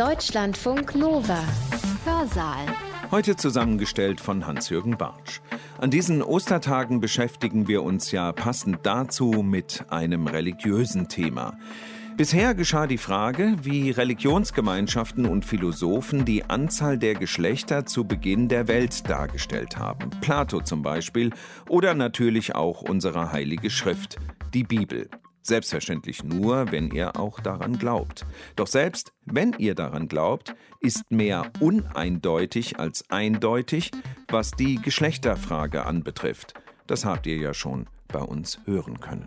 Deutschlandfunk Nova. Hörsaal. Heute zusammengestellt von Hans-Jürgen Bartsch. An diesen Ostertagen beschäftigen wir uns ja passend dazu mit einem religiösen Thema. Bisher geschah die Frage, wie Religionsgemeinschaften und Philosophen die Anzahl der Geschlechter zu Beginn der Welt dargestellt haben. Plato zum Beispiel oder natürlich auch unsere heilige Schrift, die Bibel. Selbstverständlich nur, wenn ihr auch daran glaubt. Doch selbst wenn ihr daran glaubt, ist mehr uneindeutig als eindeutig, was die Geschlechterfrage anbetrifft. Das habt ihr ja schon bei uns hören können.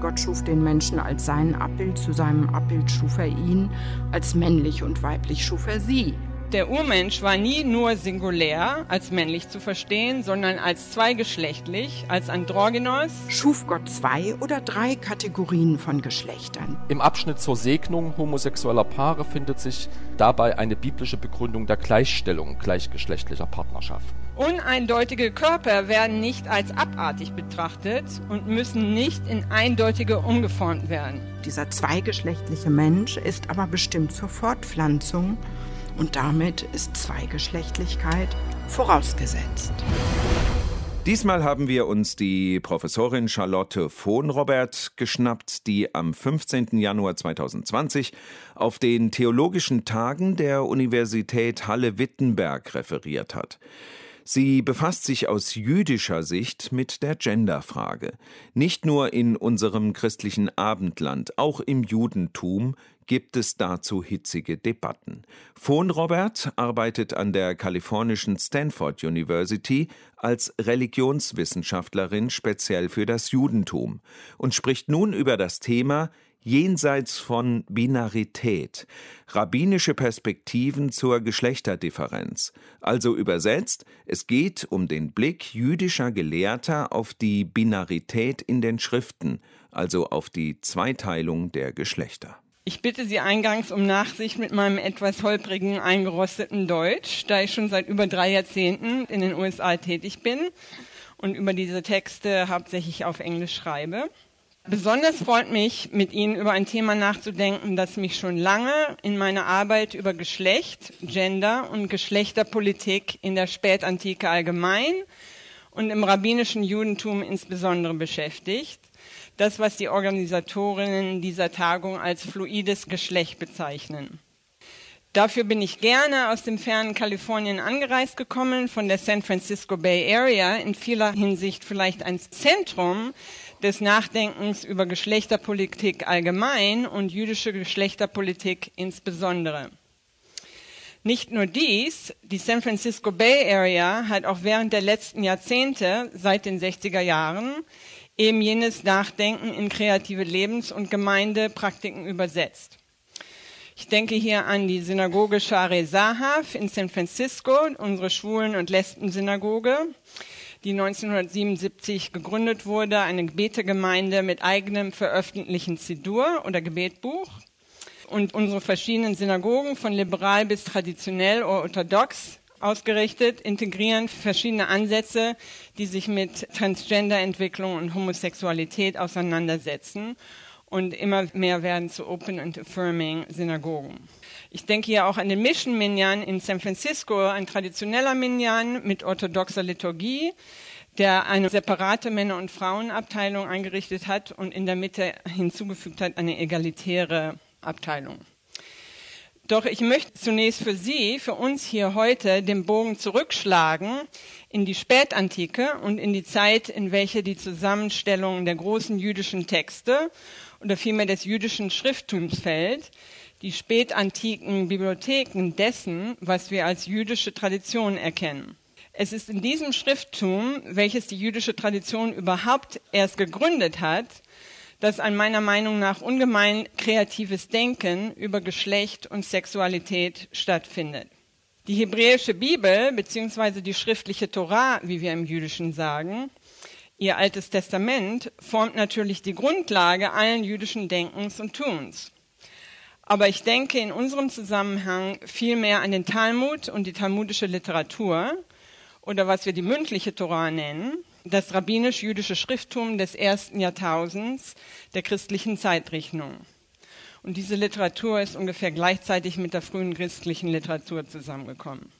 Gott schuf den Menschen als sein Abbild, zu seinem Abbild schuf er ihn, als männlich und weiblich schuf er sie. Der Urmensch war nie nur singulär als männlich zu verstehen, sondern als zweigeschlechtlich, als Androgynos. Schuf Gott zwei oder drei Kategorien von Geschlechtern. Im Abschnitt zur Segnung homosexueller Paare findet sich dabei eine biblische Begründung der Gleichstellung gleichgeschlechtlicher Partnerschaften. Uneindeutige Körper werden nicht als abartig betrachtet und müssen nicht in eindeutige umgeformt werden. Dieser zweigeschlechtliche Mensch ist aber bestimmt zur Fortpflanzung und damit ist Zweigeschlechtlichkeit vorausgesetzt. Diesmal haben wir uns die Professorin Charlotte Vohnrobert geschnappt, die am 15. Januar 2020 auf den Theologischen Tagen der Universität Halle-Wittenberg referiert hat. Sie befasst sich aus jüdischer Sicht mit der Genderfrage. Nicht nur in unserem christlichen Abendland, auch im Judentum gibt es dazu hitzige Debatten. Von Robert arbeitet an der kalifornischen Stanford University als Religionswissenschaftlerin speziell für das Judentum und spricht nun über das Thema jenseits von Binarität, rabbinische Perspektiven zur Geschlechterdifferenz. Also übersetzt, es geht um den Blick jüdischer Gelehrter auf die Binarität in den Schriften, also auf die Zweiteilung der Geschlechter. Ich bitte Sie eingangs um Nachsicht mit meinem etwas holprigen, eingerosteten Deutsch, da ich schon seit über drei Jahrzehnten in den USA tätig bin und über diese Texte hauptsächlich auf Englisch schreibe. Besonders freut mich, mit Ihnen über ein Thema nachzudenken, das mich schon lange in meiner Arbeit über Geschlecht, Gender und Geschlechterpolitik in der Spätantike allgemein und im rabbinischen Judentum insbesondere beschäftigt. Das, was die Organisatorinnen dieser Tagung als fluides Geschlecht bezeichnen. Dafür bin ich gerne aus dem fernen Kalifornien angereist gekommen, von der San Francisco Bay Area, in vieler Hinsicht vielleicht ein Zentrum des Nachdenkens über Geschlechterpolitik allgemein und jüdische Geschlechterpolitik insbesondere. Nicht nur dies, die San Francisco Bay Area hat auch während der letzten Jahrzehnte, seit den 60er Jahren, eben jenes Nachdenken in kreative Lebens- und Gemeindepraktiken übersetzt. Ich denke hier an die Synagoge Share Zahav in San Francisco, unsere Schwulen- und Lesben-Synagoge, die 1977 gegründet wurde, eine Gebetegemeinde mit eigenem veröffentlichten Zidur oder Gebetbuch. Und unsere verschiedenen Synagogen von liberal bis traditionell oder orthodox ausgerichtet, integrieren verschiedene Ansätze, die sich mit Transgender-Entwicklung und Homosexualität auseinandersetzen und immer mehr werden zu Open and Affirming Synagogen. Ich denke hier auch an den Mission Minyan in San Francisco, ein traditioneller Minyan mit orthodoxer Liturgie, der eine separate Männer- und Frauenabteilung eingerichtet hat und in der Mitte hinzugefügt hat eine egalitäre Abteilung. Doch ich möchte zunächst für Sie, für uns hier heute, den Bogen zurückschlagen in die Spätantike und in die Zeit, in welche die Zusammenstellung der großen jüdischen Texte oder vielmehr des jüdischen Schrifttums fällt, die spätantiken Bibliotheken dessen, was wir als jüdische Tradition erkennen. Es ist in diesem Schrifttum, welches die jüdische Tradition überhaupt erst gegründet hat, dass ein meiner Meinung nach ungemein kreatives Denken über Geschlecht und Sexualität stattfindet. Die hebräische Bibel bzw. die schriftliche Torah, wie wir im Jüdischen sagen, ihr altes Testament, formt natürlich die Grundlage allen jüdischen Denkens und Tuns. Aber ich denke in unserem Zusammenhang viel mehr an den Talmud und die talmudische Literatur oder was wir die mündliche Torah nennen, das rabbinisch-jüdische Schrifttum des ersten Jahrtausends der christlichen Zeitrechnung. Und diese Literatur ist ungefähr gleichzeitig mit der frühen christlichen Literatur zusammengekommen.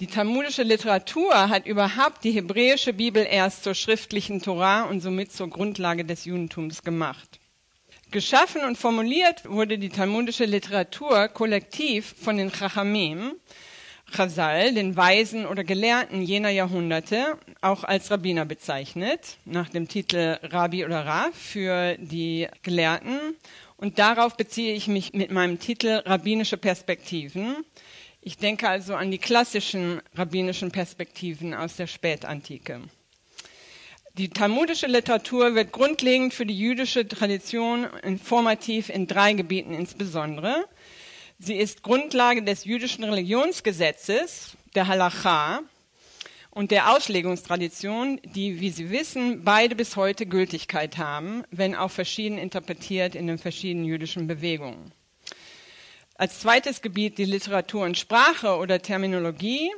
Die talmudische Literatur hat überhaupt die hebräische Bibel erst zur schriftlichen Torah und somit zur Grundlage des Judentums gemacht. Geschaffen und formuliert wurde die talmudische Literatur kollektiv von den Chachamim, Chazal, den Weisen oder Gelehrten jener Jahrhunderte, auch als Rabbiner bezeichnet, nach dem Titel Rabbi oder Rav für die Gelehrten. Und darauf beziehe ich mich mit meinem Titel Rabbinische Perspektiven. Ich denke also an die klassischen rabbinischen Perspektiven aus der Spätantike. Die talmudische Literatur wird grundlegend für die jüdische Tradition informativ in drei Gebieten insbesondere. Sie ist Grundlage des jüdischen Religionsgesetzes, der Halacha, und der Auslegungstradition, die, wie Sie wissen, beide bis heute Gültigkeit haben, wenn auch verschieden interpretiert in den verschiedenen jüdischen Bewegungen. Als zweites Gebiet die Literatur und Sprache oder Terminologie.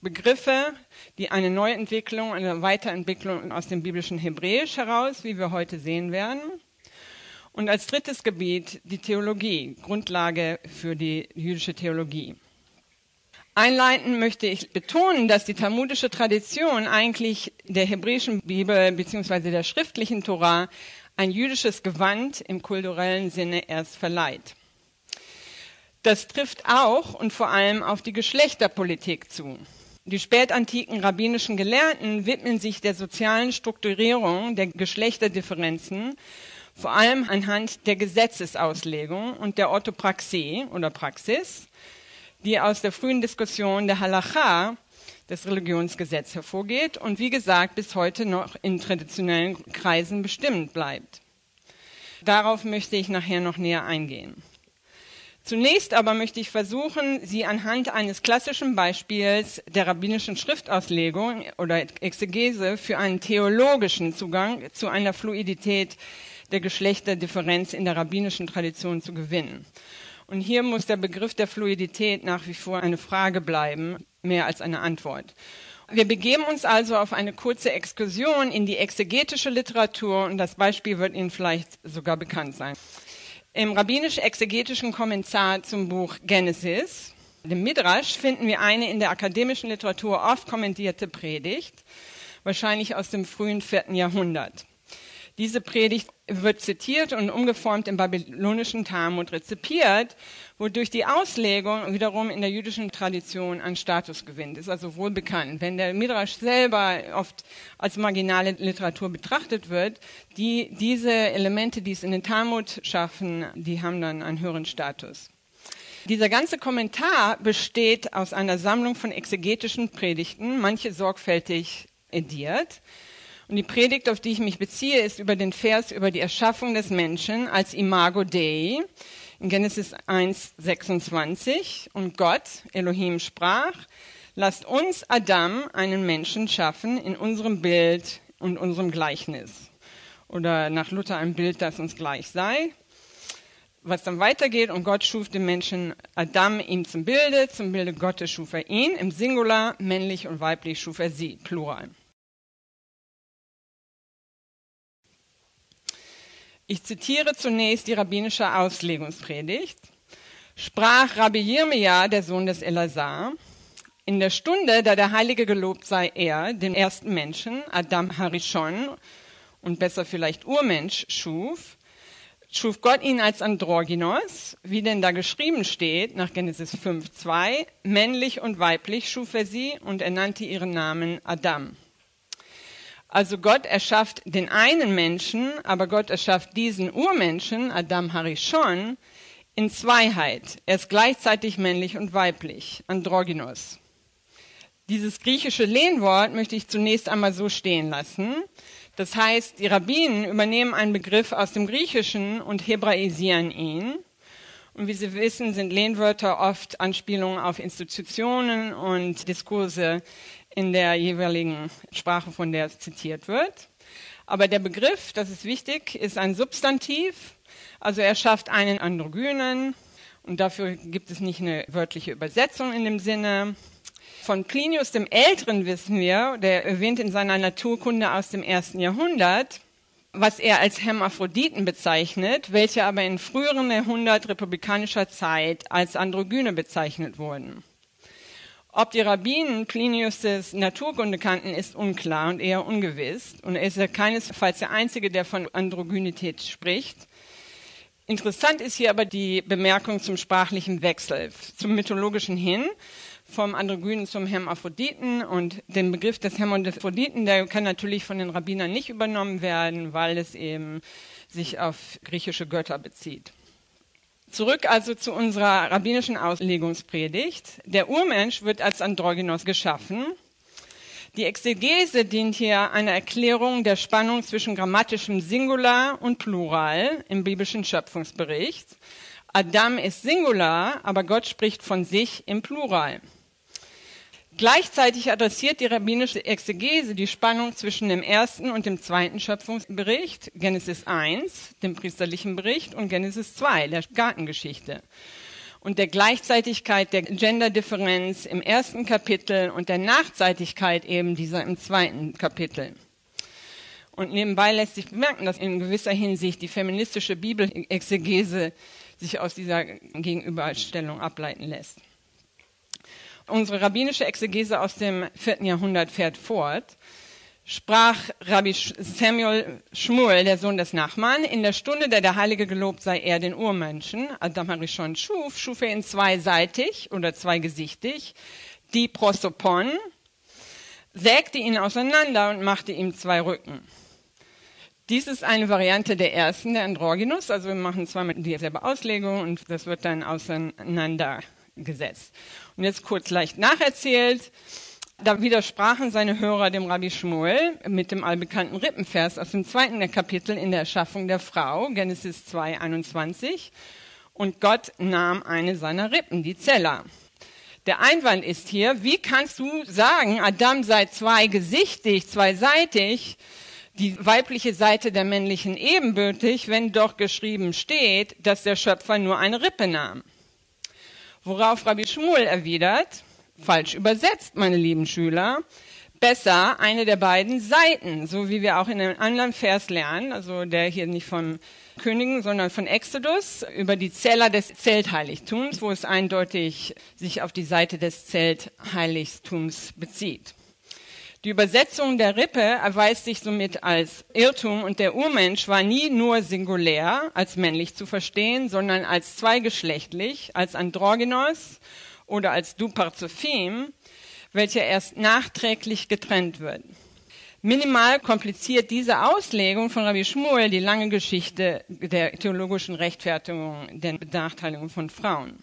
Begriffe, die eine Neuentwicklung, eine Weiterentwicklung aus dem biblischen Hebräisch heraus, wie wir heute sehen werden. Und als drittes Gebiet die Theologie, Grundlage für die jüdische Theologie. Einleitend möchte ich betonen, dass die talmudische Tradition eigentlich der hebräischen Bibel bzw. der schriftlichen Torah ein jüdisches Gewand im kulturellen Sinne erst verleiht. Das trifft auch und vor allem auf die Geschlechterpolitik zu. Die spätantiken rabbinischen Gelehrten widmen sich der sozialen Strukturierung der Geschlechterdifferenzen, vor allem anhand der Gesetzesauslegung und der Orthopraxie oder Praxis, die aus der frühen Diskussion der Halacha, des Religionsgesetzes, hervorgeht und wie gesagt bis heute noch in traditionellen Kreisen bestimmt bleibt. Darauf möchte ich nachher noch näher eingehen. Zunächst aber möchte ich versuchen, Sie anhand eines klassischen Beispiels der rabbinischen Schriftauslegung oder Exegese für einen theologischen Zugang zu einer Fluidität der Geschlechterdifferenz in der rabbinischen Tradition zu gewinnen. Und hier muss der Begriff der Fluidität nach wie vor eine Frage bleiben, mehr als eine Antwort. Wir begeben uns also auf eine kurze Exkursion in die exegetische Literatur und das Beispiel wird Ihnen vielleicht sogar bekannt sein. Im rabbinisch-exegetischen Kommentar zum Buch Genesis, dem Midrash, finden wir eine in der akademischen Literatur oft kommentierte Predigt, wahrscheinlich aus dem frühen vierten Jahrhundert. Diese Predigt wird zitiert und umgeformt im babylonischen Talmud rezipiert, wodurch die Auslegung wiederum in der jüdischen Tradition an Status gewinnt. Ist also wohl bekannt. Wenn der Midrash selber oft als marginale Literatur betrachtet wird, die, diese Elemente, die es in den Talmud schaffen, die haben dann einen höheren Status. Dieser ganze Kommentar besteht aus einer Sammlung von exegetischen Predigten, manche sorgfältig ediert. Und die Predigt, auf die ich mich beziehe, ist über den Vers über die Erschaffung des Menschen als Imago Dei in Genesis 1, 26. Und Gott, Elohim, sprach, lasst uns Adam, einen Menschen, schaffen in unserem Bild und unserem Gleichnis. Oder nach Luther ein Bild, das uns gleich sei. Was dann weitergeht, und Gott schuf den Menschen Adam ihm zum Bilde, zum Bilde Gottes schuf er ihn, im Singular, männlich und weiblich schuf er sie, Plural. Ich zitiere zunächst die rabbinische Auslegungspredigt. Sprach Rabbi Jirmia, der Sohn des Elazar, in der Stunde, da der Heilige gelobt sei er, den ersten Menschen, Adam Harishon, und besser vielleicht Urmensch, schuf, schuf Gott ihn als Androgynos, wie denn da geschrieben steht, nach Genesis 5,2, männlich und weiblich schuf er sie und er nannte ihren Namen Adam. Also Gott erschafft den einen Menschen, aber Gott erschafft diesen Urmenschen, Adam Harishon, in Zweiheit. Er ist gleichzeitig männlich und weiblich, Androgynos. Dieses griechische Lehnwort möchte ich zunächst einmal so stehen lassen. Das heißt, die Rabbinen übernehmen einen Begriff aus dem Griechischen und hebraisieren ihn. Und wie Sie wissen, sind Lehnwörter oft Anspielungen auf Institutionen und Diskurse in der jeweiligen Sprache, von der es zitiert wird. Aber der Begriff, das ist wichtig, ist ein Substantiv. Also er schafft einen Androgynen und dafür gibt es nicht eine wörtliche Übersetzung in dem Sinne. Von Plinius dem Älteren wissen wir, der erwähnt in seiner Naturkunde aus dem ersten Jahrhundert, was er als Hermaphroditen bezeichnet, welche aber in früheren Jahrhundert republikanischer Zeit als Androgyne bezeichnet wurden. Ob die Rabbinen Plinius Naturkunde kannten, ist unklar und eher ungewiss. Und er ist ja keinesfalls der Einzige, der von Androgynität spricht. Interessant ist hier aber die Bemerkung zum sprachlichen Wechsel, zum mythologischen hin, vom Androgynen zum Hermaphroditen. Und den Begriff des Hermaphroditen, der kann natürlich von den Rabbinern nicht übernommen werden, weil es eben sich auf griechische Götter bezieht. Zurück also zu unserer rabbinischen Auslegungspredigt. Der Urmensch wird als Androgynos geschaffen. Die Exegese dient hier einer Erklärung der Spannung zwischen grammatischem Singular und Plural im biblischen Schöpfungsbericht. Adam ist Singular, aber Gott spricht von sich im Plural. Gleichzeitig adressiert die rabbinische Exegese die Spannung zwischen dem ersten und dem zweiten Schöpfungsbericht, Genesis 1, dem priesterlichen Bericht, und Genesis 2, der Gartengeschichte. Und der Gleichzeitigkeit der Genderdifferenz im ersten Kapitel und der Nachzeitigkeit eben dieser im zweiten Kapitel. Und nebenbei lässt sich bemerken, dass in gewisser Hinsicht die feministische Bibelexegese sich aus dieser Gegenüberstellung ableiten lässt. Unsere rabbinische Exegese aus dem vierten Jahrhundert fährt fort. Sprach Rabbi Samuel Schmuel, der Sohn des Nachman, in der Stunde, der der Heilige gelobt sei, er den Urmenschen, Adam Harishon schuf, schuf er ihn zweiseitig oder zweigesichtig, die Prosopon, sägte ihn auseinander und machte ihm zwei Rücken. Dies ist eine Variante der ersten, der Androgynus. Also wir machen zweimal dieselbe Auslegung und das wird dann auseinandergesetzt. Und jetzt kurz leicht nacherzählt. Da widersprachen seine Hörer dem Rabbi Shmuel mit dem allbekannten Rippenvers aus dem zweiten Kapitel in der Erschaffung der Frau, Genesis 2, 21. Und Gott nahm eine seiner Rippen, die Zella. Der Einwand ist hier, wie kannst du sagen, Adam sei zweigesichtig, zweiseitig, die weibliche Seite der männlichen ebenbürtig, wenn doch geschrieben steht, dass der Schöpfer nur eine Rippe nahm? Worauf Rabbi Schmuel erwidert, falsch übersetzt, meine lieben Schüler, besser eine der beiden Seiten, so wie wir auch in einem anderen Vers lernen, also der hier nicht von Königen, sondern von Exodus, über die Zeller des Zeltheiligtums, wo es eindeutig sich auf die Seite des Zeltheiligtums bezieht. Die Übersetzung der Rippe erweist sich somit als Irrtum und der Urmensch war nie nur singulär als männlich zu verstehen, sondern als zweigeschlechtlich, als Androgynos oder als Duparzophim, welcher erst nachträglich getrennt wird. Minimal kompliziert diese Auslegung von Rabbi Shmuel die lange Geschichte der theologischen Rechtfertigung der Benachteiligung von Frauen.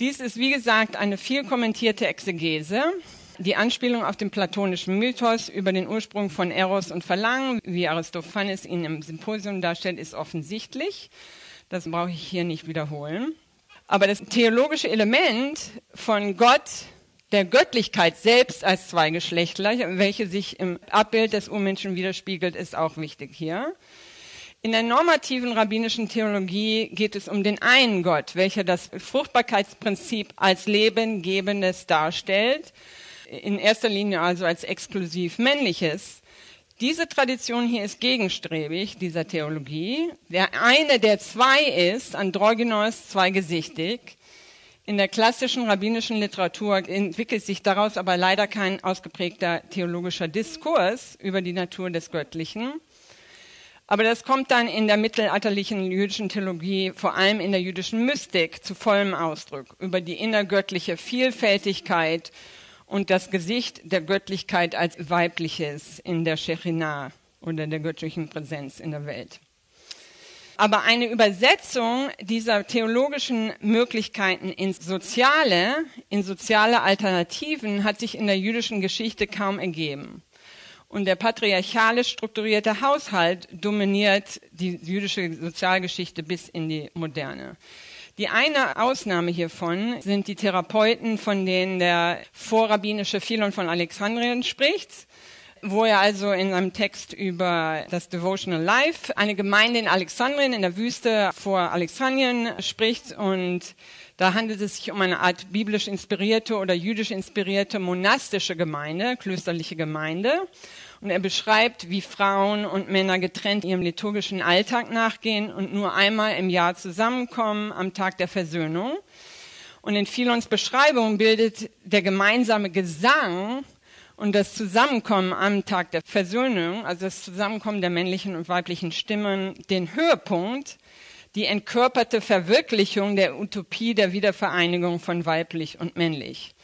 Dies ist, wie gesagt, eine viel kommentierte Exegese, die Anspielung auf den platonischen Mythos über den Ursprung von Eros und Verlangen, wie Aristophanes ihn im Symposium darstellt, ist offensichtlich. Das brauche ich hier nicht wiederholen. Aber das theologische Element von Gott, der Göttlichkeit selbst als Zweigeschlechtler, welche sich im Abbild des Urmenschen widerspiegelt, ist auch wichtig hier. In der normativen rabbinischen Theologie geht es um den einen Gott, welcher das Fruchtbarkeitsprinzip als Lebengebendes darstellt in erster Linie also als exklusiv männliches. Diese Tradition hier ist gegenstrebig, dieser Theologie. Der eine, der zwei ist, Androgynos, zweigesichtig. In der klassischen rabbinischen Literatur entwickelt sich daraus aber leider kein ausgeprägter theologischer Diskurs über die Natur des Göttlichen. Aber das kommt dann in der mittelalterlichen jüdischen Theologie, vor allem in der jüdischen Mystik, zu vollem Ausdruck über die innergöttliche Vielfältigkeit und das Gesicht der Göttlichkeit als weibliches in der Shechinah oder der göttlichen Präsenz in der Welt. Aber eine Übersetzung dieser theologischen Möglichkeiten ins Soziale, in soziale Alternativen hat sich in der jüdischen Geschichte kaum ergeben. Und der patriarchalisch strukturierte Haushalt dominiert die jüdische Sozialgeschichte bis in die Moderne. Die eine Ausnahme hiervon sind die Therapeuten, von denen der vorrabbinische Philon von Alexandrien spricht wo er also in einem Text über das Devotional Life eine Gemeinde in Alexandrien in der Wüste vor Alexandrien spricht und da handelt es sich um eine Art biblisch inspirierte oder jüdisch inspirierte monastische Gemeinde, klösterliche Gemeinde. Und er beschreibt, wie Frauen und Männer getrennt ihrem liturgischen Alltag nachgehen und nur einmal im Jahr zusammenkommen am Tag der Versöhnung. Und in Philons Beschreibung bildet der gemeinsame Gesang und das Zusammenkommen am Tag der Versöhnung, also das Zusammenkommen der männlichen und weiblichen Stimmen, den Höhepunkt, die entkörperte Verwirklichung der Utopie der Wiedervereinigung von weiblich und männlich.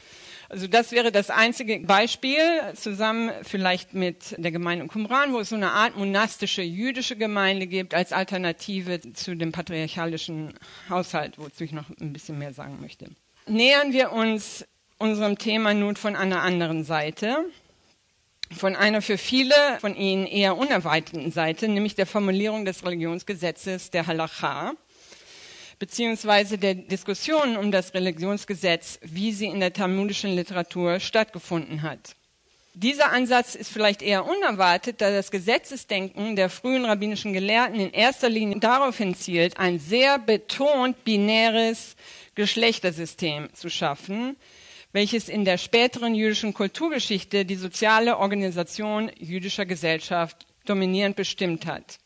Also das wäre das einzige Beispiel, zusammen vielleicht mit der Gemeinde Qumran, wo es so eine Art monastische jüdische Gemeinde gibt, als Alternative zu dem patriarchalischen Haushalt, wozu ich noch ein bisschen mehr sagen möchte. Nähern wir uns unserem Thema nun von einer anderen Seite, von einer für viele von Ihnen eher unerweiterten Seite, nämlich der Formulierung des Religionsgesetzes der Halacha beziehungsweise der Diskussion um das Religionsgesetz, wie sie in der talmudischen Literatur stattgefunden hat. Dieser Ansatz ist vielleicht eher unerwartet, da das Gesetzesdenken der frühen rabbinischen Gelehrten in erster Linie darauf hinzielt, ein sehr betont binäres Geschlechtersystem zu schaffen, welches in der späteren jüdischen Kulturgeschichte die soziale Organisation jüdischer Gesellschaft dominierend bestimmt hat.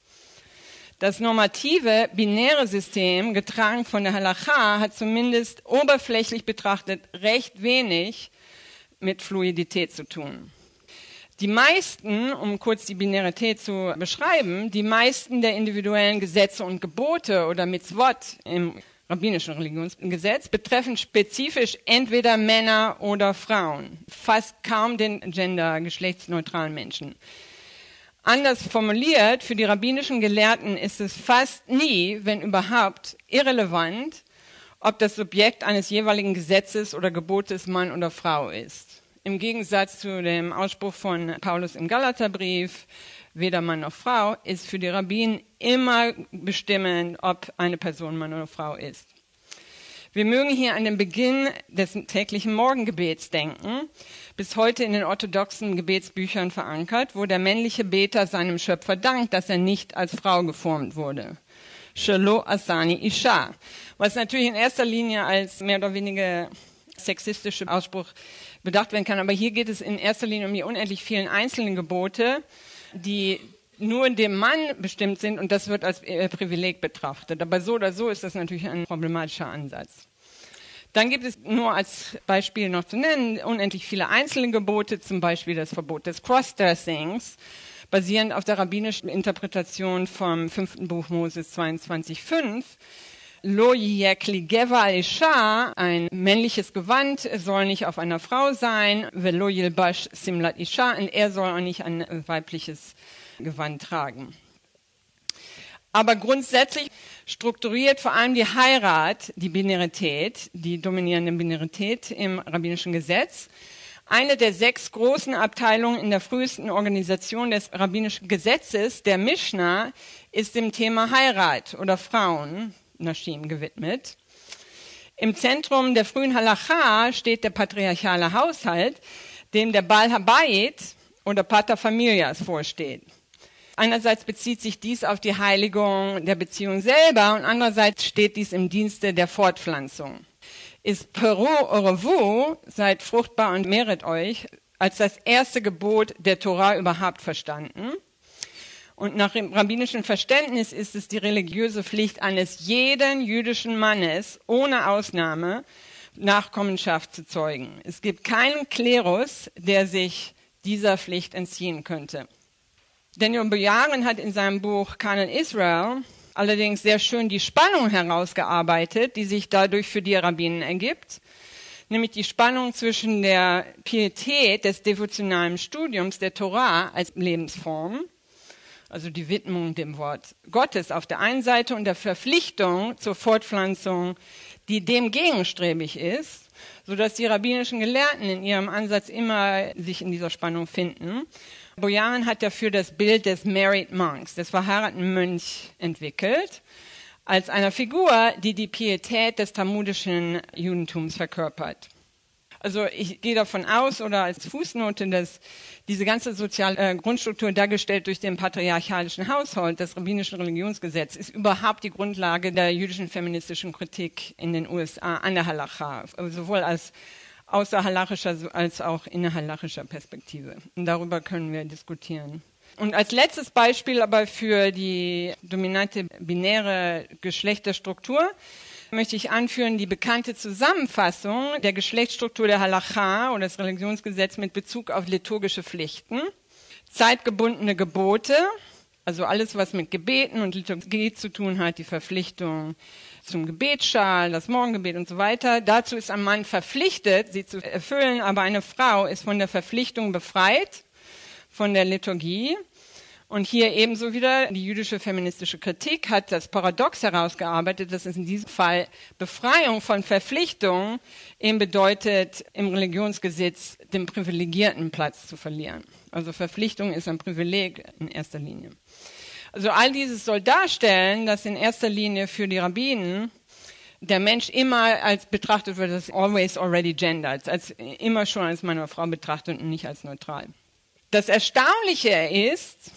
Das normative binäre System, getragen von der Halacha, hat zumindest oberflächlich betrachtet recht wenig mit Fluidität zu tun. Die meisten, um kurz die Binarität zu beschreiben, die meisten der individuellen Gesetze und Gebote oder Mitzvot im rabbinischen Religionsgesetz betreffen spezifisch entweder Männer oder Frauen, fast kaum den gender geschlechtsneutralen Menschen. Anders formuliert, für die rabbinischen Gelehrten ist es fast nie, wenn überhaupt, irrelevant, ob das Subjekt eines jeweiligen Gesetzes oder Gebotes Mann oder Frau ist. Im Gegensatz zu dem Ausspruch von Paulus im Galaterbrief, weder Mann noch Frau, ist für die Rabbinen immer bestimmend, ob eine Person Mann oder Frau ist. Wir mögen hier an den Beginn des täglichen Morgengebets denken, bis heute in den orthodoxen Gebetsbüchern verankert, wo der männliche Beter seinem Schöpfer dankt, dass er nicht als Frau geformt wurde. Shelo Asani Isha. Was natürlich in erster Linie als mehr oder weniger sexistischer Ausspruch bedacht werden kann. Aber hier geht es in erster Linie um die unendlich vielen einzelnen Gebote, die nur dem Mann bestimmt sind und das wird als äh, Privileg betrachtet. Aber so oder so ist das natürlich ein problematischer Ansatz. Dann gibt es nur als Beispiel noch zu nennen unendlich viele einzelne Gebote, zum Beispiel das Verbot des Crossdressings, basierend auf der rabbinischen Interpretation vom fünften Buch Moses 22,5. Lo yekli isha, ein männliches Gewand soll nicht auf einer Frau sein, velo yilbash simlat isha, und er soll auch nicht ein weibliches Gewand tragen. Aber grundsätzlich strukturiert vor allem die Heirat die Binarität, die dominierende Binarität im rabbinischen Gesetz. Eine der sechs großen Abteilungen in der frühesten Organisation des rabbinischen Gesetzes, der Mishnah, ist dem Thema Heirat oder Frauen, Nashim, gewidmet. Im Zentrum der frühen Halacha steht der patriarchale Haushalt, dem der Baal Habayit oder Pater Familias vorsteht. Einerseits bezieht sich dies auf die Heiligung der Beziehung selber und andererseits steht dies im Dienste der Fortpflanzung. Ist Peru Orevu, seid fruchtbar und mehret euch, als das erste Gebot der Torah überhaupt verstanden. Und nach dem rabbinischen Verständnis ist es die religiöse Pflicht eines jeden jüdischen Mannes, ohne Ausnahme, Nachkommenschaft zu zeugen. Es gibt keinen Klerus, der sich dieser Pflicht entziehen könnte. Daniel Boyarin hat in seinem Buch Canon Israel allerdings sehr schön die Spannung herausgearbeitet, die sich dadurch für die Rabbinen ergibt, nämlich die Spannung zwischen der Pietät des devotionalen Studiums der Torah als Lebensform, also die Widmung dem Wort Gottes auf der einen Seite und der Verpflichtung zur Fortpflanzung, die dem gegenstrebig ist, so dass die rabbinischen Gelehrten in ihrem Ansatz immer sich in dieser Spannung finden. Bojan hat dafür das Bild des Married Monks, des verheirateten Mönchs, entwickelt, als einer Figur, die die Pietät des talmudischen Judentums verkörpert. Also ich gehe davon aus oder als Fußnote, dass diese ganze soziale äh, Grundstruktur dargestellt durch den patriarchalischen Haushalt, das rabbinische Religionsgesetz, ist überhaupt die Grundlage der jüdischen feministischen Kritik in den USA an der Halacha, sowohl als außer halachischer als auch innerhalachischer Perspektive. Und darüber können wir diskutieren. Und als letztes Beispiel aber für die dominante binäre Geschlechterstruktur möchte ich anführen die bekannte Zusammenfassung der Geschlechtsstruktur der Halacha oder des Religionsgesetzes mit Bezug auf liturgische Pflichten, zeitgebundene Gebote, also alles, was mit Gebeten und Liturgie zu tun hat, die Verpflichtung zum Gebetsschal, das Morgengebet und so weiter. Dazu ist ein Mann verpflichtet, sie zu erfüllen, aber eine Frau ist von der Verpflichtung befreit, von der Liturgie. Und hier ebenso wieder die jüdische feministische Kritik hat das Paradox herausgearbeitet, dass es in diesem Fall Befreiung von Verpflichtungen eben bedeutet, im Religionsgesetz den privilegierten Platz zu verlieren. Also Verpflichtung ist ein Privileg in erster Linie. Also all dieses soll darstellen, dass in erster Linie für die Rabbinen der Mensch immer als betrachtet wird, als always already gendered, als immer schon als Mann oder Frau betrachtet und nicht als neutral. Das Erstaunliche ist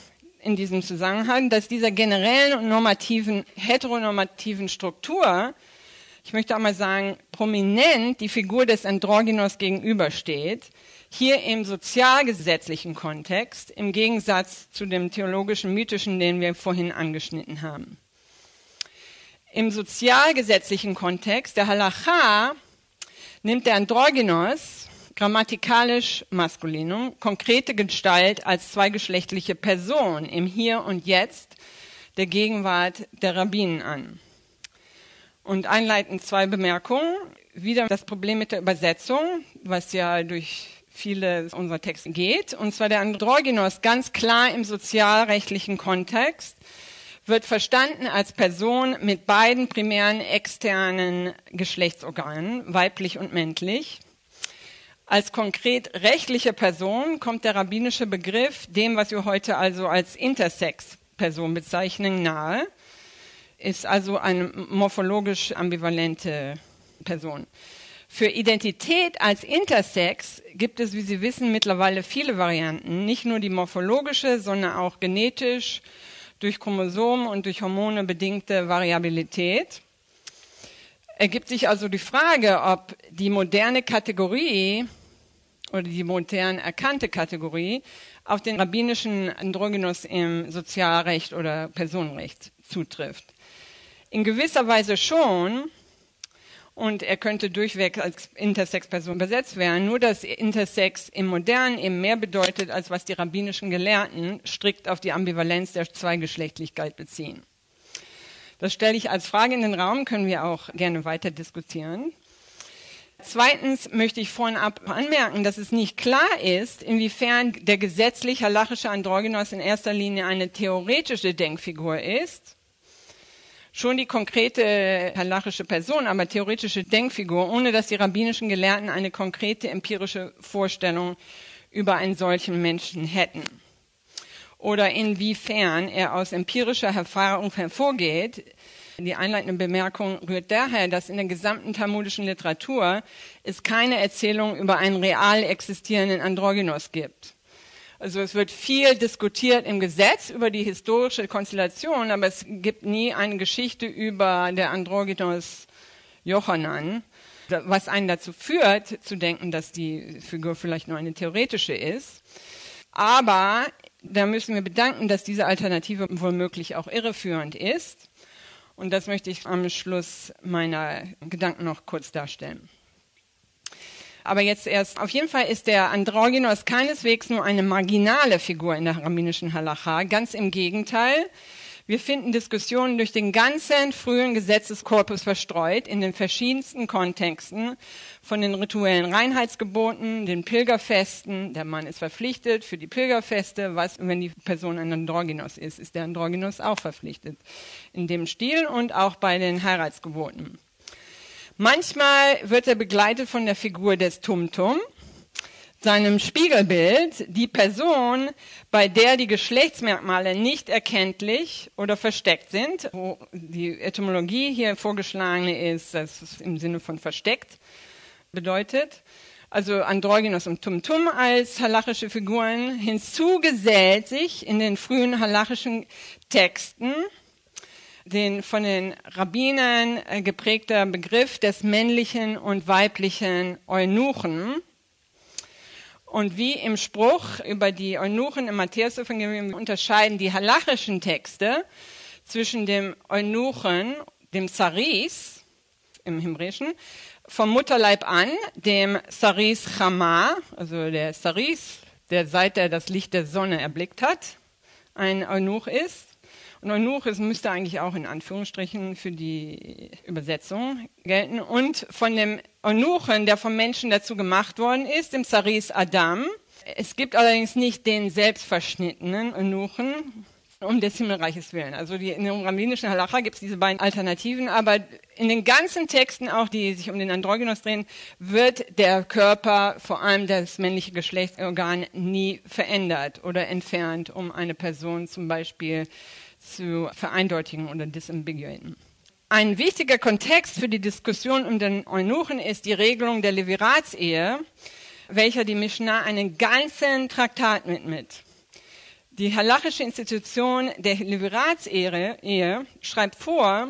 in diesem Zusammenhang, dass dieser generellen und normativen, heteronormativen Struktur, ich möchte auch mal sagen, prominent die Figur des Androgynos gegenübersteht, hier im sozialgesetzlichen Kontext, im Gegensatz zu dem theologischen, mythischen, den wir vorhin angeschnitten haben. Im sozialgesetzlichen Kontext, der Halacha, nimmt der Androgynos grammatikalisch Maskulinum konkrete Gestalt als zweigeschlechtliche Person im Hier und Jetzt der Gegenwart der Rabbinen an. Und einleitend zwei Bemerkungen. Wieder das Problem mit der Übersetzung, was ja durch viele unserer Texte geht. Und zwar der Androgynos ganz klar im sozialrechtlichen Kontext wird verstanden als Person mit beiden primären externen Geschlechtsorganen, weiblich und männlich. Als konkret rechtliche Person kommt der rabbinische Begriff dem, was wir heute also als Intersex-Person bezeichnen, nahe, ist also eine morphologisch ambivalente Person. Für Identität als Intersex gibt es, wie Sie wissen, mittlerweile viele Varianten. Nicht nur die morphologische, sondern auch genetisch, durch Chromosomen und durch Hormone bedingte Variabilität. Ergibt sich also die Frage, ob die moderne Kategorie oder die modern erkannte Kategorie auf den rabbinischen Androgynus im Sozialrecht oder Personenrecht zutrifft. In gewisser Weise schon, und er könnte durchweg als Intersex-Person besetzt werden. Nur dass Intersex im Modernen eben mehr bedeutet, als was die rabbinischen Gelehrten strikt auf die Ambivalenz der Zweigeschlechtlichkeit beziehen. Das stelle ich als Frage in den Raum, können wir auch gerne weiter diskutieren. Zweitens möchte ich vorhin ab anmerken, dass es nicht klar ist, inwiefern der gesetzlich halachische Androgynos in erster Linie eine theoretische Denkfigur ist schon die konkrete halachische Person, aber theoretische Denkfigur, ohne dass die rabbinischen Gelehrten eine konkrete empirische Vorstellung über einen solchen Menschen hätten. Oder inwiefern er aus empirischer Erfahrung hervorgeht. Die einleitende Bemerkung rührt daher, dass in der gesamten talmudischen Literatur es keine Erzählung über einen real existierenden Androgynos gibt. Also es wird viel diskutiert im Gesetz über die historische Konstellation, aber es gibt nie eine Geschichte über der Androgynos Johanan, was einen dazu führt, zu denken, dass die Figur vielleicht nur eine theoretische ist. Aber da müssen wir bedanken, dass diese Alternative womöglich auch irreführend ist. Und das möchte ich am Schluss meiner Gedanken noch kurz darstellen aber jetzt erst. Auf jeden Fall ist der Androgynos keineswegs nur eine marginale Figur in der rabbinischen Halacha. Ganz im Gegenteil. Wir finden Diskussionen durch den ganzen frühen Gesetzeskorpus verstreut in den verschiedensten Kontexten von den rituellen Reinheitsgeboten, den Pilgerfesten. Der Mann ist verpflichtet für die Pilgerfeste. Was, wenn die Person ein Androgynos ist, ist der Androgynos auch verpflichtet. In dem Stil und auch bei den Heiratsgeboten. Manchmal wird er begleitet von der Figur des Tumtum, seinem Spiegelbild, die Person, bei der die Geschlechtsmerkmale nicht erkenntlich oder versteckt sind, wo die Etymologie hier vorgeschlagene ist, das ist im Sinne von versteckt bedeutet. Also Androgynos und Tumtum als halachische Figuren. Hinzugesellt sich in den frühen halachischen Texten den von den Rabbinern äh, geprägter Begriff des männlichen und weiblichen Eunuchen. Und wie im Spruch über die Eunuchen im Matthäus-Evangelium unterscheiden die halachischen Texte zwischen dem Eunuchen, dem Saris im Hebräischen, vom Mutterleib an, dem Saris Chama, also der Saris, der seit er das Licht der Sonne erblickt hat, ein Eunuch ist. Und Eunuch ist, müsste eigentlich auch in Anführungsstrichen für die Übersetzung gelten. Und von dem Eunuchen, der vom Menschen dazu gemacht worden ist, dem Saris Adam. Es gibt allerdings nicht den selbstverschnittenen Eunuchen, um des Himmelreiches willen. Also die, in dem rabbinischen Halacha gibt es diese beiden Alternativen, aber in den ganzen Texten, auch die sich um den Androgynos drehen, wird der Körper, vor allem das männliche Geschlechtsorgan, nie verändert oder entfernt, um eine Person zum Beispiel zu vereindeutigen oder disambiguieren. Ein wichtiger Kontext für die Diskussion um den Eunuchen ist die Regelung der Leviratsehe, welcher die Mishnah einen ganzen Traktat widmet. Die halachische Institution der Leviratsehe schreibt vor,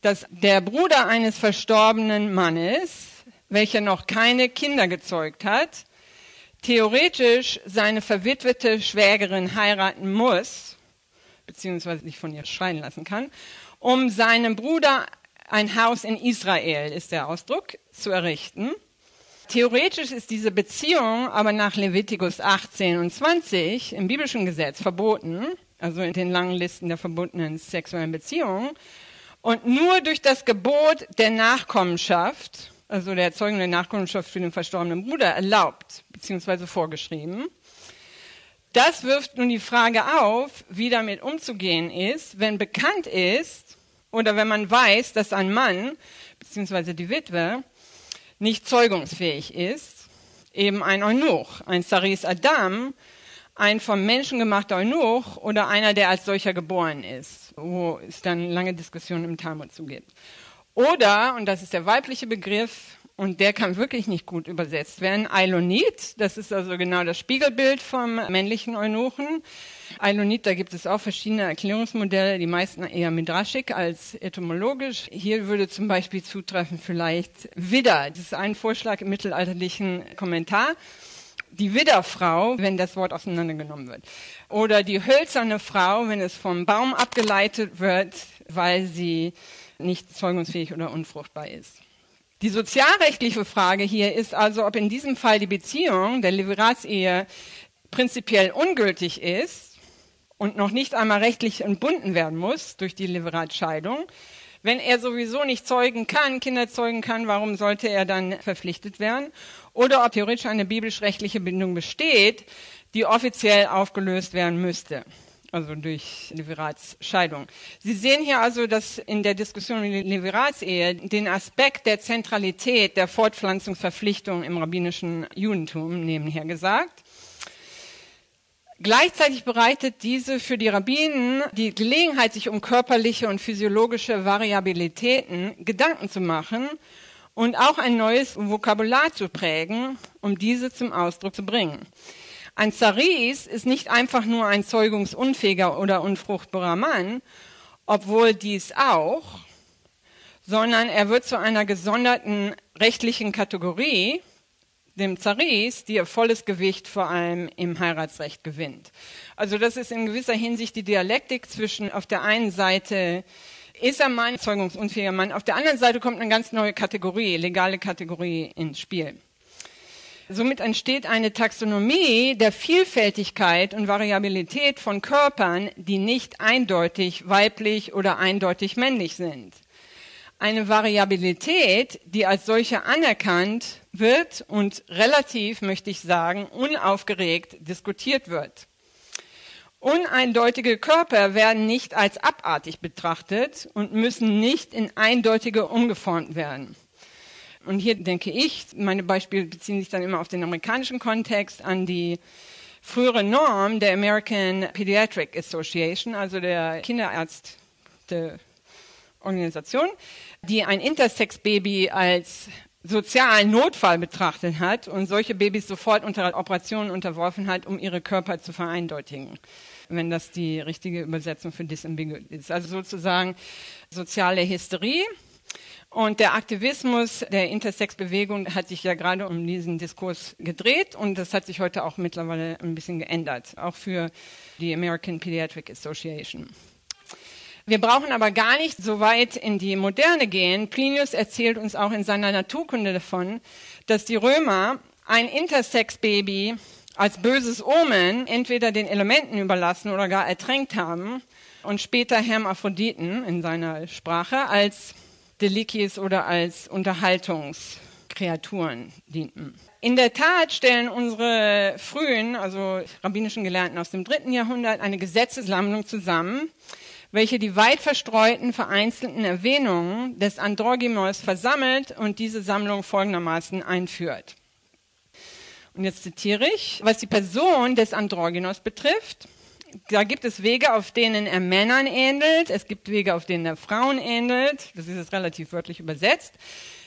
dass der Bruder eines verstorbenen Mannes, welcher noch keine Kinder gezeugt hat, theoretisch seine verwitwete Schwägerin heiraten muss, beziehungsweise sich von ihr scheiden lassen kann, um seinem Bruder ein Haus in Israel, ist der Ausdruck, zu errichten. Theoretisch ist diese Beziehung aber nach Levitikus 18 und 20 im biblischen Gesetz verboten, also in den langen Listen der verbundenen sexuellen Beziehungen. Und nur durch das Gebot der Nachkommenschaft, also der Erzeugung der Nachkommenschaft für den verstorbenen Bruder, erlaubt bzw. vorgeschrieben. Das wirft nun die Frage auf, wie damit umzugehen ist, wenn bekannt ist oder wenn man weiß, dass ein Mann bzw. die Witwe nicht zeugungsfähig ist, eben ein Eunuch, ein Saris Adam, ein vom Menschen gemachter Eunuch oder einer, der als solcher geboren ist, wo es dann lange Diskussionen im Talmud zugibt. Oder, und das ist der weibliche Begriff, und der kann wirklich nicht gut übersetzt werden. Eilonit, das ist also genau das Spiegelbild vom männlichen Eunuchen. Eilonit, da gibt es auch verschiedene Erklärungsmodelle, die meisten eher midraschik als etymologisch. Hier würde zum Beispiel zutreffen vielleicht Widder. Das ist ein Vorschlag im mittelalterlichen Kommentar. Die Widderfrau, wenn das Wort auseinandergenommen wird. Oder die hölzerne Frau, wenn es vom Baum abgeleitet wird, weil sie nicht zeugungsfähig oder unfruchtbar ist. Die sozialrechtliche Frage hier ist also, ob in diesem Fall die Beziehung der Leveratsehe prinzipiell ungültig ist und noch nicht einmal rechtlich entbunden werden muss durch die Leveratscheidung. Wenn er sowieso nicht zeugen kann, Kinder zeugen kann, warum sollte er dann verpflichtet werden? Oder ob theoretisch eine biblisch-rechtliche Bindung besteht, die offiziell aufgelöst werden müsste also durch Levirats Scheidung. Sie sehen hier also, dass in der Diskussion um die Levirats-Ehe den Aspekt der Zentralität der Fortpflanzungsverpflichtung im rabbinischen Judentum nebenher gesagt. Gleichzeitig bereitet diese für die Rabbinen die Gelegenheit, sich um körperliche und physiologische Variabilitäten Gedanken zu machen und auch ein neues Vokabular zu prägen, um diese zum Ausdruck zu bringen. Ein Zaris ist nicht einfach nur ein zeugungsunfähiger oder unfruchtbarer Mann, obwohl dies auch, sondern er wird zu einer gesonderten rechtlichen Kategorie, dem Zaris, die ihr volles Gewicht vor allem im Heiratsrecht gewinnt. Also das ist in gewisser Hinsicht die Dialektik zwischen auf der einen Seite ist er Mann, zeugungsunfähiger Mann, auf der anderen Seite kommt eine ganz neue Kategorie, legale Kategorie ins Spiel. Somit entsteht eine Taxonomie der Vielfältigkeit und Variabilität von Körpern, die nicht eindeutig weiblich oder eindeutig männlich sind. Eine Variabilität, die als solche anerkannt wird und relativ, möchte ich sagen, unaufgeregt diskutiert wird. Uneindeutige Körper werden nicht als abartig betrachtet und müssen nicht in eindeutige umgeformt werden. Und hier denke ich, meine Beispiele beziehen sich dann immer auf den amerikanischen Kontext, an die frühere Norm der American Pediatric Association, also der Kinderärzte-Organisation, die ein Intersex-Baby als sozialen Notfall betrachtet hat und solche Babys sofort unter Operationen unterworfen hat, um ihre Körper zu vereindeutigen. wenn das die richtige Übersetzung für disambiguous ist. Also sozusagen soziale Hysterie. Und der Aktivismus der Intersex-Bewegung hat sich ja gerade um diesen Diskurs gedreht und das hat sich heute auch mittlerweile ein bisschen geändert, auch für die American Pediatric Association. Wir brauchen aber gar nicht so weit in die Moderne gehen. Plinius erzählt uns auch in seiner Naturkunde davon, dass die Römer ein Intersex-Baby als böses Omen entweder den Elementen überlassen oder gar ertränkt haben und später Hermaphroditen in seiner Sprache als Delikies oder als Unterhaltungskreaturen dienten. In der Tat stellen unsere frühen, also rabbinischen Gelernten aus dem dritten Jahrhundert, eine Gesetzessammlung zusammen, welche die weit verstreuten, vereinzelten Erwähnungen des Androgymos versammelt und diese Sammlung folgendermaßen einführt. Und jetzt zitiere ich, was die Person des Androgynos betrifft. Da gibt es Wege, auf denen er Männern ähnelt. Es gibt Wege, auf denen er Frauen ähnelt. Das ist jetzt relativ wörtlich übersetzt.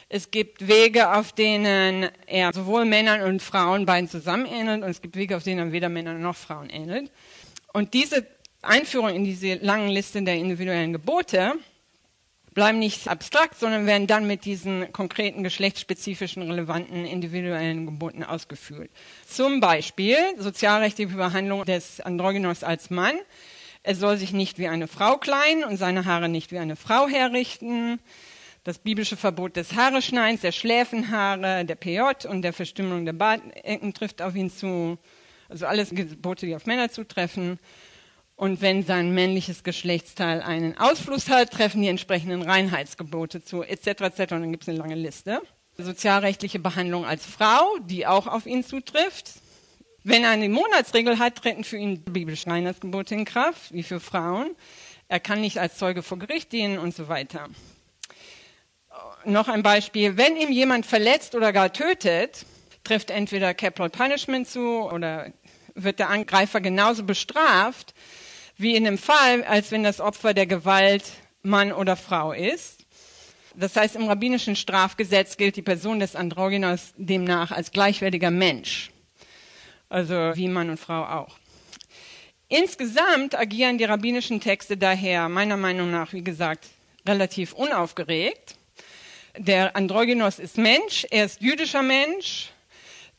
Es gibt Wege, auf denen er sowohl Männern und Frauen beiden zusammen ähnelt. Und es gibt Wege, auf denen er weder Männern noch Frauen ähnelt. Und diese Einführung in diese langen Liste der individuellen Gebote bleiben nicht abstrakt, sondern werden dann mit diesen konkreten geschlechtsspezifischen relevanten individuellen Geboten ausgeführt. Zum Beispiel sozialrechtliche Behandlung des Androgynos als Mann. Er soll sich nicht wie eine Frau kleiden und seine Haare nicht wie eine Frau herrichten. Das biblische Verbot des Haareschneidens, der Schläfenhaare, der PJ und der Verstümmelung der Bartecken trifft auf ihn zu. Also alles Gebote, die auf Männer zutreffen. Und wenn sein männliches Geschlechtsteil einen Ausfluss hat, treffen die entsprechenden Reinheitsgebote zu, etc. etc. Und dann gibt es eine lange Liste. Sozialrechtliche Behandlung als Frau, die auch auf ihn zutrifft. Wenn er eine Monatsregel hat, treten für ihn biblische Reinheitsgebote in Kraft, wie für Frauen. Er kann nicht als Zeuge vor Gericht dienen und so weiter. Noch ein Beispiel. Wenn ihm jemand verletzt oder gar tötet, trifft entweder Capital Punishment zu oder wird der Angreifer genauso bestraft, wie in dem Fall, als wenn das Opfer der Gewalt Mann oder Frau ist. Das heißt, im rabbinischen Strafgesetz gilt die Person des Androgynos demnach als gleichwertiger Mensch. Also wie Mann und Frau auch. Insgesamt agieren die rabbinischen Texte daher meiner Meinung nach, wie gesagt, relativ unaufgeregt. Der Androgynos ist Mensch, er ist jüdischer Mensch,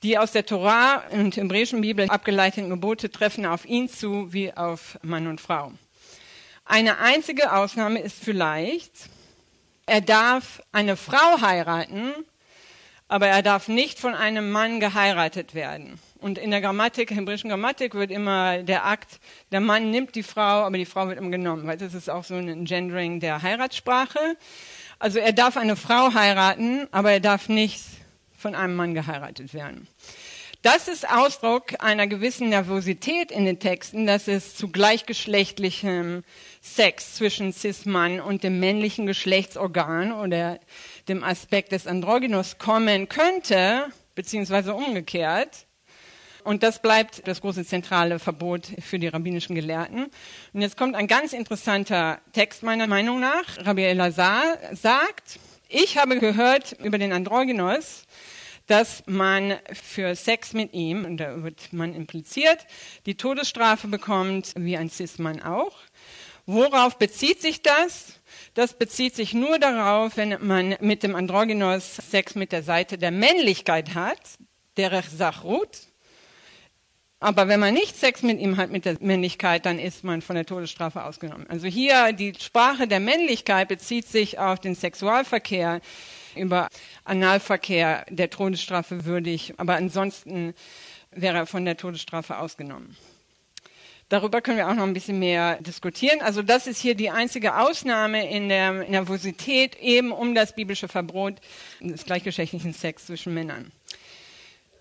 die aus der Torah und hebräischen Bibel abgeleiteten Gebote treffen auf ihn zu wie auf Mann und Frau. Eine einzige Ausnahme ist vielleicht, er darf eine Frau heiraten, aber er darf nicht von einem Mann geheiratet werden. Und in der Grammatik, hebräischen Grammatik wird immer der Akt, der Mann nimmt die Frau, aber die Frau wird ihm genommen, weil das ist auch so ein Gendering der Heiratsprache. Also er darf eine Frau heiraten, aber er darf nicht von einem Mann geheiratet werden. Das ist Ausdruck einer gewissen Nervosität in den Texten, dass es zu gleichgeschlechtlichem Sex zwischen Cis-Mann und dem männlichen Geschlechtsorgan oder dem Aspekt des Androgynus kommen könnte, beziehungsweise umgekehrt. Und das bleibt das große zentrale Verbot für die rabbinischen Gelehrten. Und jetzt kommt ein ganz interessanter Text meiner Meinung nach. Rabbi Elazar sagt, ich habe gehört über den Androgynos, dass man für Sex mit ihm, und da wird man impliziert, die Todesstrafe bekommt, wie ein Cis-Mann auch. Worauf bezieht sich das? Das bezieht sich nur darauf, wenn man mit dem Androgynos Sex mit der Seite der Männlichkeit hat, der Sachrut. Aber wenn man nicht Sex mit ihm hat, mit der Männlichkeit, dann ist man von der Todesstrafe ausgenommen. Also hier die Sprache der Männlichkeit bezieht sich auf den Sexualverkehr über Analverkehr der Todesstrafe würdig, aber ansonsten wäre er von der Todesstrafe ausgenommen. Darüber können wir auch noch ein bisschen mehr diskutieren. Also das ist hier die einzige Ausnahme in der Nervosität eben um das biblische Verbot des gleichgeschlechtlichen Sex zwischen Männern.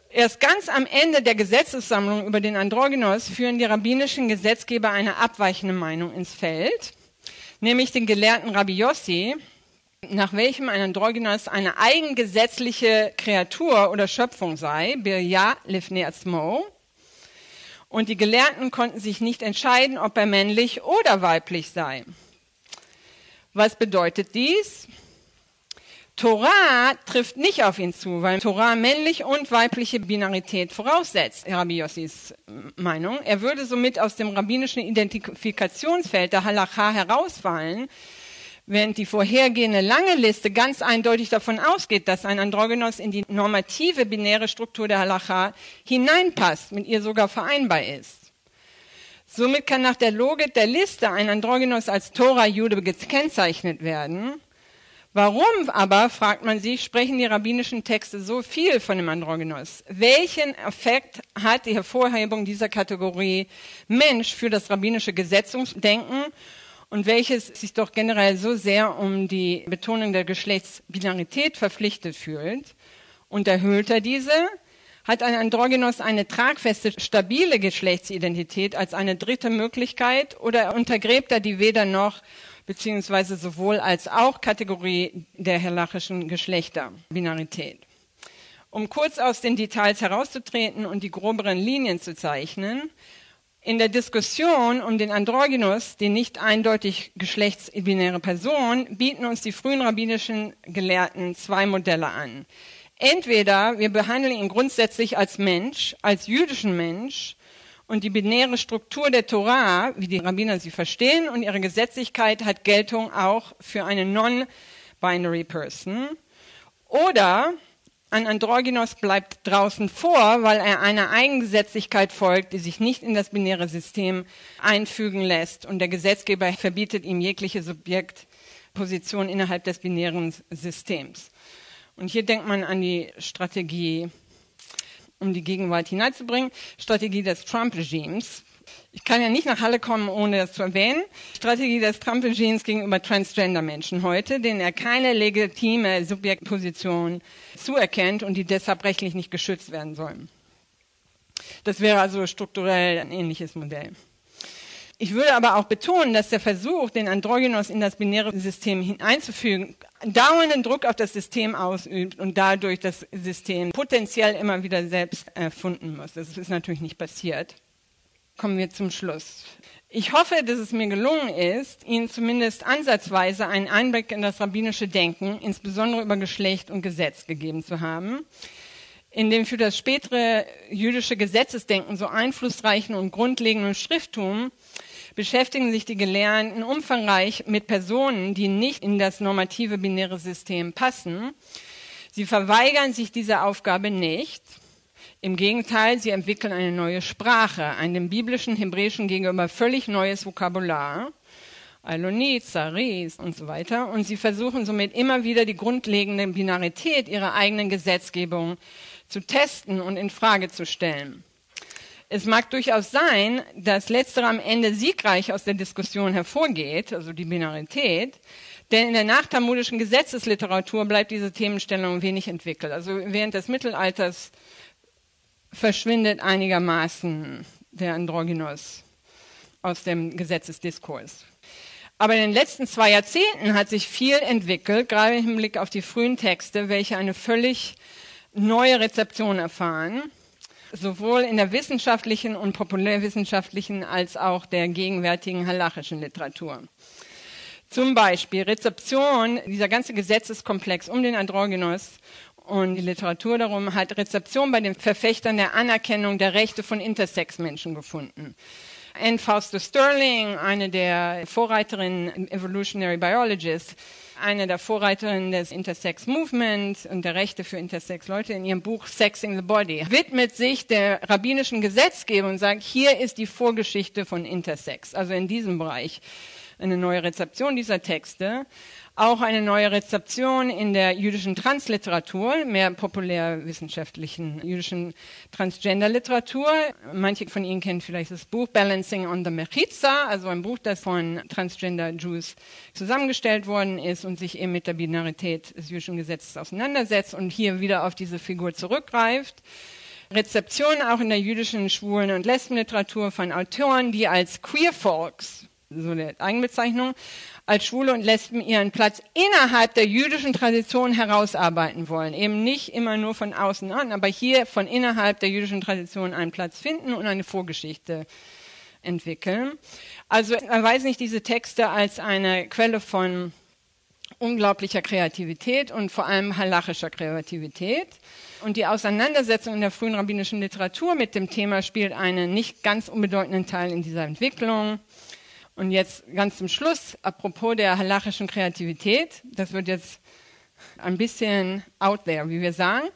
Erst ganz am Ende der Gesetzessammlung über den Androgynos führen die rabbinischen Gesetzgeber eine abweichende Meinung ins Feld, nämlich den gelehrten Rabbi Yossi, nach welchem ein Androgynos eine eigengesetzliche Kreatur oder Schöpfung sei, Birya Lifneatzmo. Und die Gelehrten konnten sich nicht entscheiden, ob er männlich oder weiblich sei. Was bedeutet dies? Torah trifft nicht auf ihn zu, weil Torah männlich und weibliche Binarität voraussetzt, Rabbi Yossis Meinung. Er würde somit aus dem rabbinischen Identifikationsfeld der Halacha herausfallen, während die vorhergehende lange Liste ganz eindeutig davon ausgeht, dass ein Androgynos in die normative binäre Struktur der Halacha hineinpasst, mit ihr sogar vereinbar ist. Somit kann nach der Logik der Liste ein Androgynos als Tora-Jude gekennzeichnet werden. Warum aber, fragt man sich, sprechen die rabbinischen Texte so viel von dem Androgynos? Welchen Effekt hat die Hervorhebung dieser Kategorie Mensch für das rabbinische Gesetzungsdenken und welches sich doch generell so sehr um die Betonung der Geschlechtsbinarität verpflichtet fühlt? Unterhöhlt er diese? Hat ein Androgynos eine tragfeste, stabile Geschlechtsidentität als eine dritte Möglichkeit oder untergräbt er die weder noch beziehungsweise sowohl als auch Kategorie der halachischen Geschlechterbinarität. Um kurz aus den Details herauszutreten und die groberen Linien zu zeichnen, in der Diskussion um den Androgynus, die nicht eindeutig geschlechtsbinäre Person, bieten uns die frühen rabbinischen Gelehrten zwei Modelle an. Entweder wir behandeln ihn grundsätzlich als Mensch, als jüdischen Mensch, und die binäre Struktur der Torah, wie die Rabbiner sie verstehen, und ihre Gesetzlichkeit hat Geltung auch für eine non-binary Person. Oder ein Androgynos bleibt draußen vor, weil er einer Eigengesetzlichkeit folgt, die sich nicht in das binäre System einfügen lässt. Und der Gesetzgeber verbietet ihm jegliche Subjektposition innerhalb des binären Systems. Und hier denkt man an die Strategie um die Gegenwart hineinzubringen. Strategie des Trump-Regimes. Ich kann ja nicht nach Halle kommen, ohne das zu erwähnen. Strategie des Trump-Regimes gegenüber Transgender-Menschen heute, denen er keine legitime Subjektposition zuerkennt und die deshalb rechtlich nicht geschützt werden sollen. Das wäre also strukturell ein ähnliches Modell. Ich würde aber auch betonen, dass der Versuch, den Androgynos in das binäre System hineinzufügen, dauernden Druck auf das System ausübt und dadurch das System potenziell immer wieder selbst erfunden muss. Das ist natürlich nicht passiert. Kommen wir zum Schluss. Ich hoffe, dass es mir gelungen ist, Ihnen zumindest ansatzweise einen Einblick in das rabbinische Denken, insbesondere über Geschlecht und Gesetz gegeben zu haben in dem für das spätere jüdische Gesetzesdenken so einflussreichen und grundlegenden Schrifttum beschäftigen sich die Gelehrten umfangreich mit Personen, die nicht in das normative binäre System passen. Sie verweigern sich dieser Aufgabe nicht. Im Gegenteil, sie entwickeln eine neue Sprache, ein dem biblischen Hebräischen gegenüber völlig neues Vokabular. Alonit, Saris und so weiter. Und sie versuchen somit immer wieder die grundlegende Binarität ihrer eigenen Gesetzgebung zu testen und in Frage zu stellen. Es mag durchaus sein, dass letztere am Ende siegreich aus der Diskussion hervorgeht, also die Binarität, denn in der nachtalmudischen Gesetzesliteratur bleibt diese Themenstellung wenig entwickelt. Also während des Mittelalters verschwindet einigermaßen der Androgynos aus dem Gesetzesdiskurs. Aber in den letzten zwei Jahrzehnten hat sich viel entwickelt, gerade im Hinblick auf die frühen Texte, welche eine völlig neue Rezeption erfahren sowohl in der wissenschaftlichen und populärwissenschaftlichen als auch der gegenwärtigen halachischen Literatur. Zum Beispiel Rezeption, dieser ganze Gesetzeskomplex um den Androgynos und die Literatur darum hat Rezeption bei den Verfechtern der Anerkennung der Rechte von Intersex-Menschen gefunden. Anne Fausto Sterling, eine der Vorreiterinnen Evolutionary Biologists, eine der Vorreiterinnen des Intersex Movement und der Rechte für Intersex-Leute in ihrem Buch Sexing the Body, widmet sich der rabbinischen Gesetzgebung und sagt, hier ist die Vorgeschichte von Intersex, also in diesem Bereich eine neue Rezeption dieser Texte auch eine neue Rezeption in der jüdischen Transliteratur, mehr populärwissenschaftlichen jüdischen Transgender-Literatur. Manche von Ihnen kennen vielleicht das Buch Balancing on the Mechiza, also ein Buch, das von Transgender-Jews zusammengestellt worden ist und sich eben mit der Binarität des jüdischen Gesetzes auseinandersetzt und hier wieder auf diese Figur zurückgreift. Rezeption auch in der jüdischen Schwulen- und Lesbenliteratur von Autoren, die als Queer Folks, so eine Eigenbezeichnung, als Schwule und Lesben ihren Platz innerhalb der jüdischen Tradition herausarbeiten wollen. Eben nicht immer nur von außen an, aber hier von innerhalb der jüdischen Tradition einen Platz finden und eine Vorgeschichte entwickeln. Also erweisen nicht diese Texte als eine Quelle von unglaublicher Kreativität und vor allem halachischer Kreativität. Und die Auseinandersetzung in der frühen rabbinischen Literatur mit dem Thema spielt einen nicht ganz unbedeutenden Teil in dieser Entwicklung. Und jetzt ganz zum Schluss, apropos der halachischen Kreativität, das wird jetzt ein bisschen out there, wie wir sagen.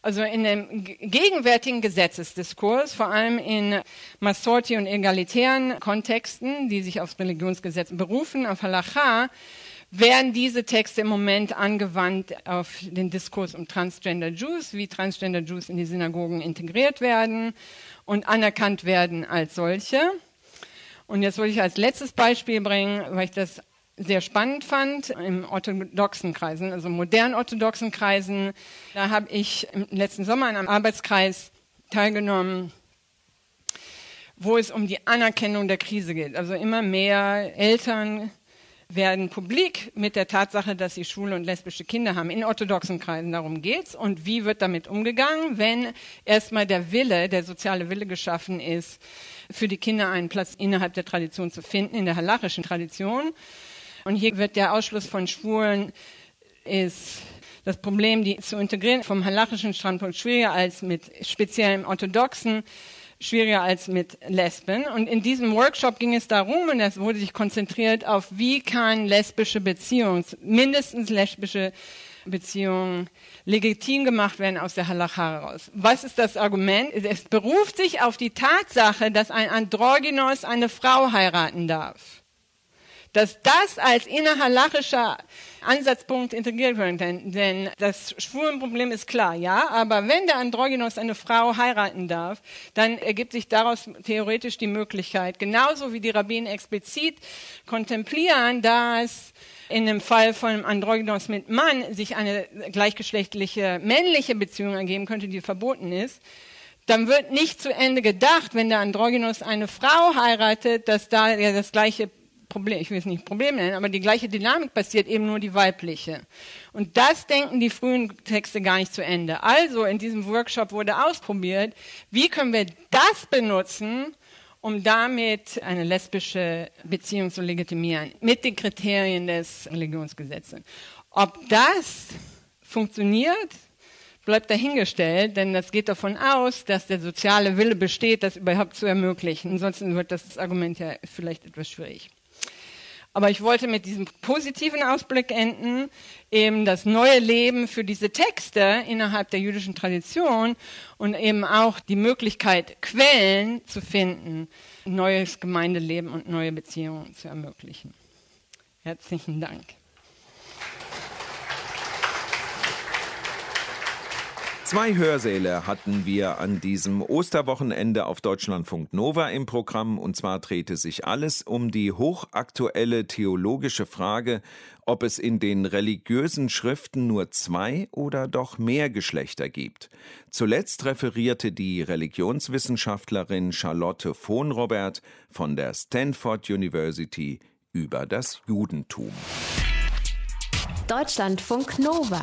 Also in dem gegenwärtigen Gesetzesdiskurs, vor allem in Masorti und egalitären Kontexten, die sich aufs Religionsgesetz berufen, auf Halacha, werden diese Texte im Moment angewandt auf den Diskurs um Transgender Jews, wie Transgender Jews in die Synagogen integriert werden und anerkannt werden als solche. Und jetzt wollte ich als letztes Beispiel bringen, weil ich das sehr spannend fand im orthodoxen Kreisen, also modernen orthodoxen Kreisen. Da habe ich im letzten Sommer in einem Arbeitskreis teilgenommen, wo es um die Anerkennung der Krise geht. Also immer mehr Eltern werden publik mit der Tatsache, dass sie schwule und lesbische Kinder haben. In orthodoxen Kreisen darum geht's. Und wie wird damit umgegangen, wenn erstmal der Wille, der soziale Wille geschaffen ist, für die Kinder einen Platz innerhalb der Tradition zu finden, in der halachischen Tradition. Und hier wird der Ausschluss von Schwulen ist das Problem, die zu integrieren vom halachischen Standpunkt schwieriger als mit speziellem orthodoxen schwieriger als mit Lesben. Und in diesem Workshop ging es darum, und es wurde sich konzentriert auf, wie kann lesbische Beziehungen, mindestens lesbische Beziehungen, legitim gemacht werden aus der Halacha heraus. Was ist das Argument? Es beruft sich auf die Tatsache, dass ein Androgynos eine Frau heiraten darf dass das als innerhalachischer Ansatzpunkt integriert wird. Denn, denn das Schwulenproblem ist klar, ja, aber wenn der Androgynos eine Frau heiraten darf, dann ergibt sich daraus theoretisch die Möglichkeit, genauso wie die Rabbinen explizit kontemplieren, dass in dem Fall von Androgynos mit Mann sich eine gleichgeschlechtliche männliche Beziehung ergeben könnte, die verboten ist, dann wird nicht zu Ende gedacht, wenn der Androgynos eine Frau heiratet, dass da ja das gleiche Problem, ich will es nicht Problem nennen, aber die gleiche Dynamik passiert eben nur die weibliche. Und das denken die frühen Texte gar nicht zu Ende. Also in diesem Workshop wurde ausprobiert, wie können wir das benutzen, um damit eine lesbische Beziehung zu legitimieren, mit den Kriterien des Religionsgesetzes. Ob das funktioniert, bleibt dahingestellt, denn das geht davon aus, dass der soziale Wille besteht, das überhaupt zu ermöglichen. Ansonsten wird das Argument ja vielleicht etwas schwierig. Aber ich wollte mit diesem positiven Ausblick enden, eben das neue Leben für diese Texte innerhalb der jüdischen Tradition und eben auch die Möglichkeit, Quellen zu finden, neues Gemeindeleben und neue Beziehungen zu ermöglichen. Herzlichen Dank. Zwei Hörsäle hatten wir an diesem Osterwochenende auf Deutschlandfunk Nova im Programm und zwar drehte sich alles um die hochaktuelle theologische Frage, ob es in den religiösen Schriften nur zwei oder doch mehr Geschlechter gibt. Zuletzt referierte die Religionswissenschaftlerin Charlotte Vohnrobert von der Stanford University über das Judentum. Deutschlandfunk Nova